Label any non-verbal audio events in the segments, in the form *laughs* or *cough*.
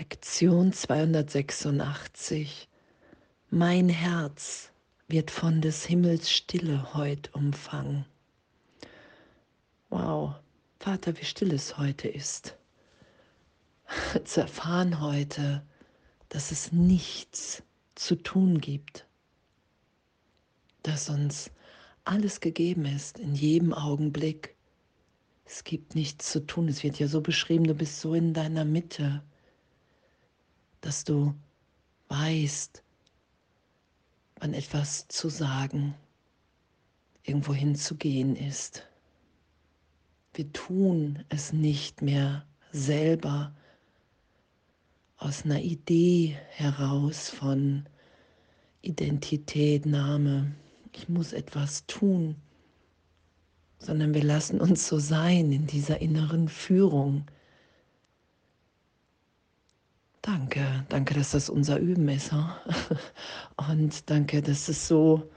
Lektion 286. Mein Herz wird von des Himmels Stille heut umfangen. Wow, Vater, wie still es heute ist. *laughs* Zu erfahren heute, dass es nichts zu tun gibt, dass uns alles gegeben ist in jedem Augenblick. Es gibt nichts zu tun. Es wird ja so beschrieben, du bist so in deiner Mitte, dass du weißt, wann etwas zu sagen, irgendwo hinzugehen ist. Wir tun es nicht mehr selber aus einer Idee heraus von Identität, Name, ich muss etwas tun, sondern wir lassen uns so sein in dieser inneren Führung. Danke, danke, dass das unser Üben ist. Huh? *laughs* Und danke, dass es so,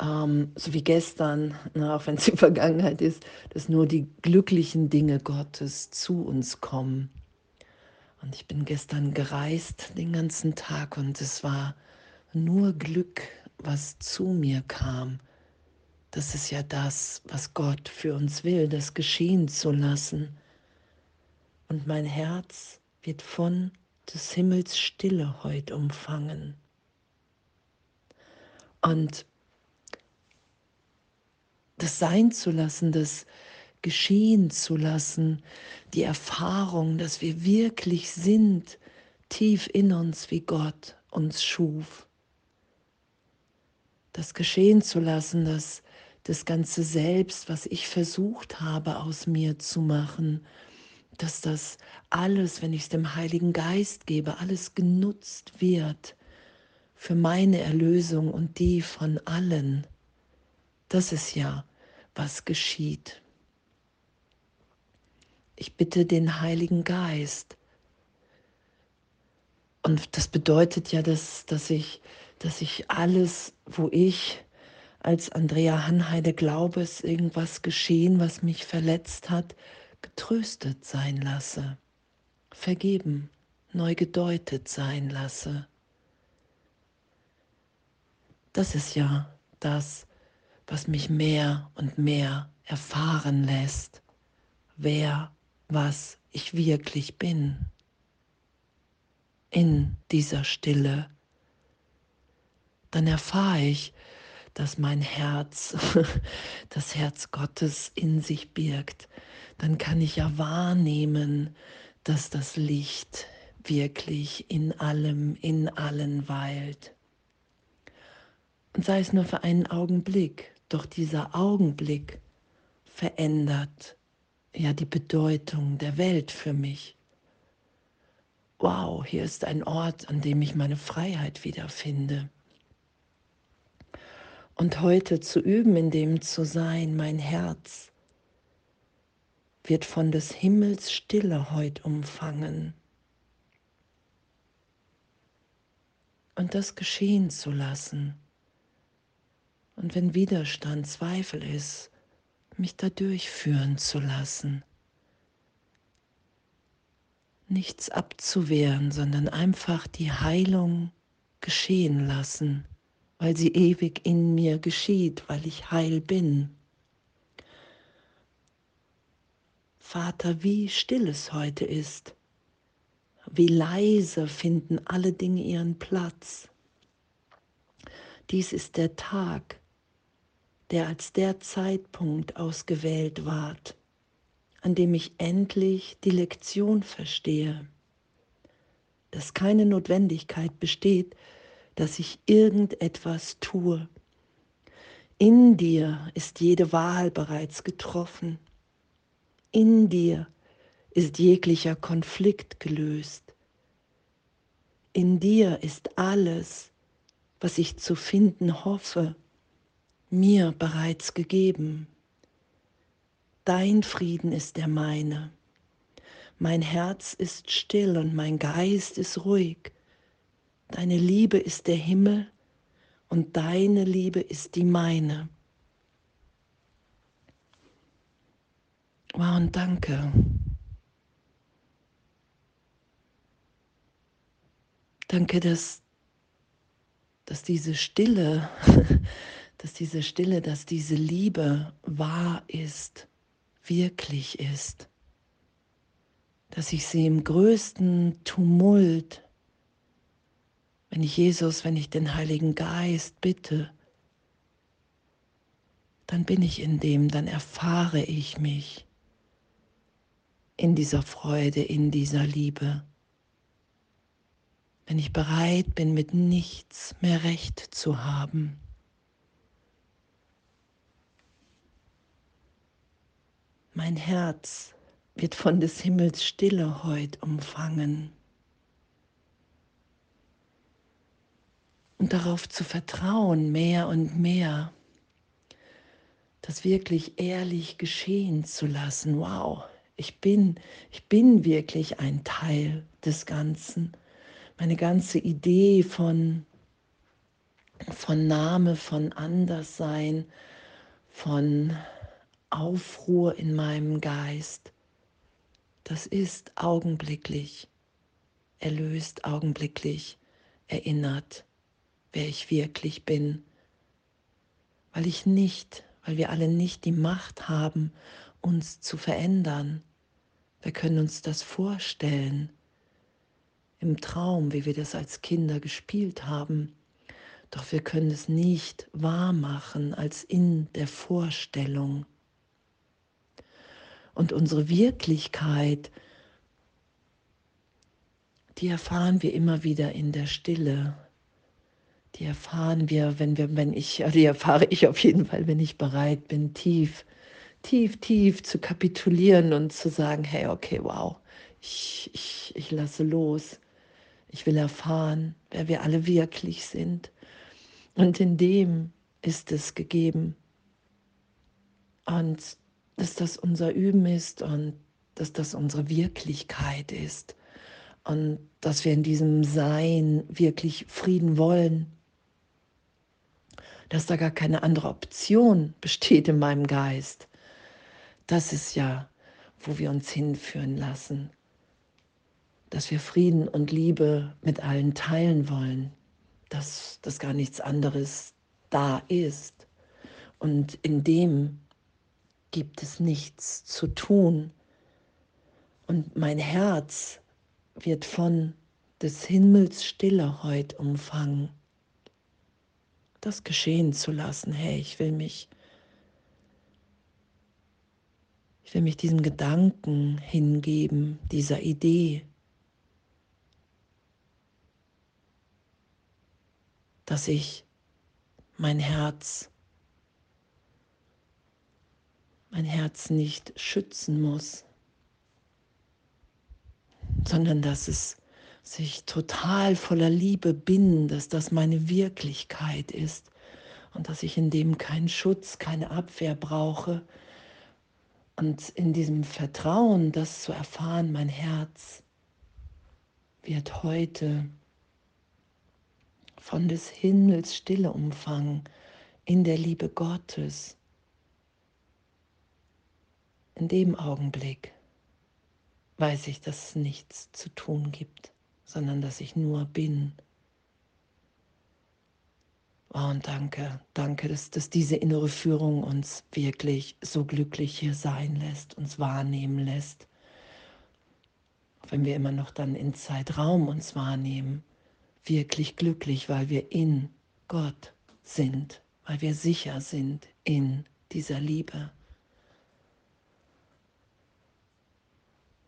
ähm, so wie gestern, na, auch wenn es die *laughs* Vergangenheit ist, dass nur die glücklichen Dinge Gottes zu uns kommen. Und ich bin gestern gereist den ganzen Tag und es war nur Glück, was zu mir kam. Das ist ja das, was Gott für uns will, das geschehen zu lassen. Und mein Herz wird von des Himmels Stille heut umfangen. Und das sein zu lassen, das geschehen zu lassen, die Erfahrung, dass wir wirklich sind, tief in uns, wie Gott uns schuf. Das geschehen zu lassen, dass das ganze Selbst, was ich versucht habe aus mir zu machen, dass das alles, wenn ich es dem Heiligen Geist gebe, alles genutzt wird für meine Erlösung und die von allen. Das ist ja, was geschieht. Ich bitte den Heiligen Geist. Und das bedeutet ja, dass, dass, ich, dass ich alles, wo ich als Andrea Hanheide glaube, es irgendwas geschehen, was mich verletzt hat, getröstet sein lasse, vergeben, neu gedeutet sein lasse. Das ist ja das, was mich mehr und mehr erfahren lässt, wer was ich wirklich bin in dieser Stille, dann erfahre ich, dass mein Herz *laughs* das Herz Gottes in sich birgt. Dann kann ich ja wahrnehmen, dass das Licht wirklich in allem, in allen weilt. Und sei es nur für einen Augenblick, doch dieser Augenblick verändert ja die Bedeutung der Welt für mich. Wow, hier ist ein Ort, an dem ich meine Freiheit wiederfinde. Und heute zu üben, in dem zu sein, mein Herz wird von des Himmels Stille heut umfangen. Und das geschehen zu lassen. Und wenn Widerstand, Zweifel ist, mich da durchführen zu lassen. Nichts abzuwehren, sondern einfach die Heilung geschehen lassen, weil sie ewig in mir geschieht, weil ich heil bin. Vater, wie still es heute ist, wie leise finden alle Dinge ihren Platz. Dies ist der Tag, der als der Zeitpunkt ausgewählt ward, an dem ich endlich die Lektion verstehe, dass keine Notwendigkeit besteht, dass ich irgendetwas tue. In dir ist jede Wahl bereits getroffen. In dir ist jeglicher Konflikt gelöst. In dir ist alles, was ich zu finden hoffe, mir bereits gegeben. Dein Frieden ist der meine. Mein Herz ist still und mein Geist ist ruhig. Deine Liebe ist der Himmel und deine Liebe ist die meine. Wow, und danke. Danke, dass, dass diese Stille, *laughs* dass diese Stille, dass diese Liebe wahr ist, wirklich ist. Dass ich sie im größten Tumult, wenn ich Jesus, wenn ich den Heiligen Geist bitte, dann bin ich in dem, dann erfahre ich mich in dieser Freude, in dieser Liebe. Wenn ich bereit bin, mit nichts mehr recht zu haben. Mein Herz wird von des Himmels Stille heut umfangen. Und darauf zu vertrauen, mehr und mehr, das wirklich ehrlich geschehen zu lassen. Wow, ich bin, ich bin wirklich ein Teil des Ganzen. Meine ganze Idee von, von Name, von Anderssein, von Aufruhr in meinem Geist, das ist augenblicklich, erlöst augenblicklich, erinnert, wer ich wirklich bin, weil ich nicht, weil wir alle nicht die Macht haben, uns zu verändern. Wir können uns das vorstellen im Traum, wie wir das als Kinder gespielt haben, doch wir können es nicht wahr machen als in der Vorstellung und unsere Wirklichkeit, die erfahren wir immer wieder in der Stille. Die erfahren wir, wenn wir, wenn ich, die erfahre ich auf jeden Fall, wenn ich bereit bin, tief, tief, tief zu kapitulieren und zu sagen, hey, okay, wow, ich, ich, ich lasse los. Ich will erfahren, wer wir alle wirklich sind. Und in dem ist es gegeben. Und dass das unser Üben ist und dass das unsere Wirklichkeit ist und dass wir in diesem Sein wirklich Frieden wollen, dass da gar keine andere Option besteht in meinem Geist. Das ist ja, wo wir uns hinführen lassen, dass wir Frieden und Liebe mit allen teilen wollen, dass, dass gar nichts anderes da ist. Und in dem gibt es nichts zu tun. Und mein Herz wird von des Himmels Stille heut umfangen. Das geschehen zu lassen, hey, ich will mich, ich will mich diesem Gedanken hingeben, dieser Idee, dass ich mein Herz mein Herz nicht schützen muss, sondern dass es sich total voller Liebe binden, dass das meine Wirklichkeit ist und dass ich in dem keinen Schutz, keine Abwehr brauche. Und in diesem Vertrauen, das zu erfahren, mein Herz wird heute von des Himmels Stille umfangen in der Liebe Gottes in dem Augenblick weiß ich, dass es nichts zu tun gibt, sondern dass ich nur bin. Oh, und danke, danke, dass, dass diese innere Führung uns wirklich so glücklich hier sein lässt, uns wahrnehmen lässt. Auch wenn wir immer noch dann in Zeitraum uns wahrnehmen, wirklich glücklich, weil wir in Gott sind, weil wir sicher sind in dieser Liebe.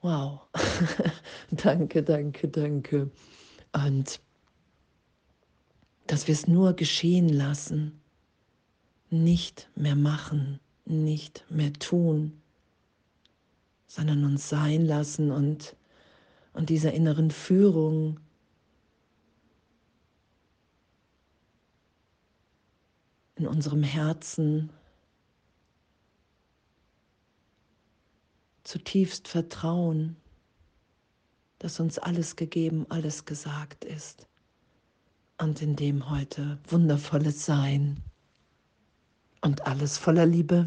Wow. *laughs* danke, danke, danke. Und dass wir es nur geschehen lassen, nicht mehr machen, nicht mehr tun, sondern uns sein lassen und, und dieser inneren Führung in unserem Herzen zutiefst vertrauen, dass uns alles gegeben, alles gesagt ist und in dem heute wundervolles Sein und alles voller Liebe.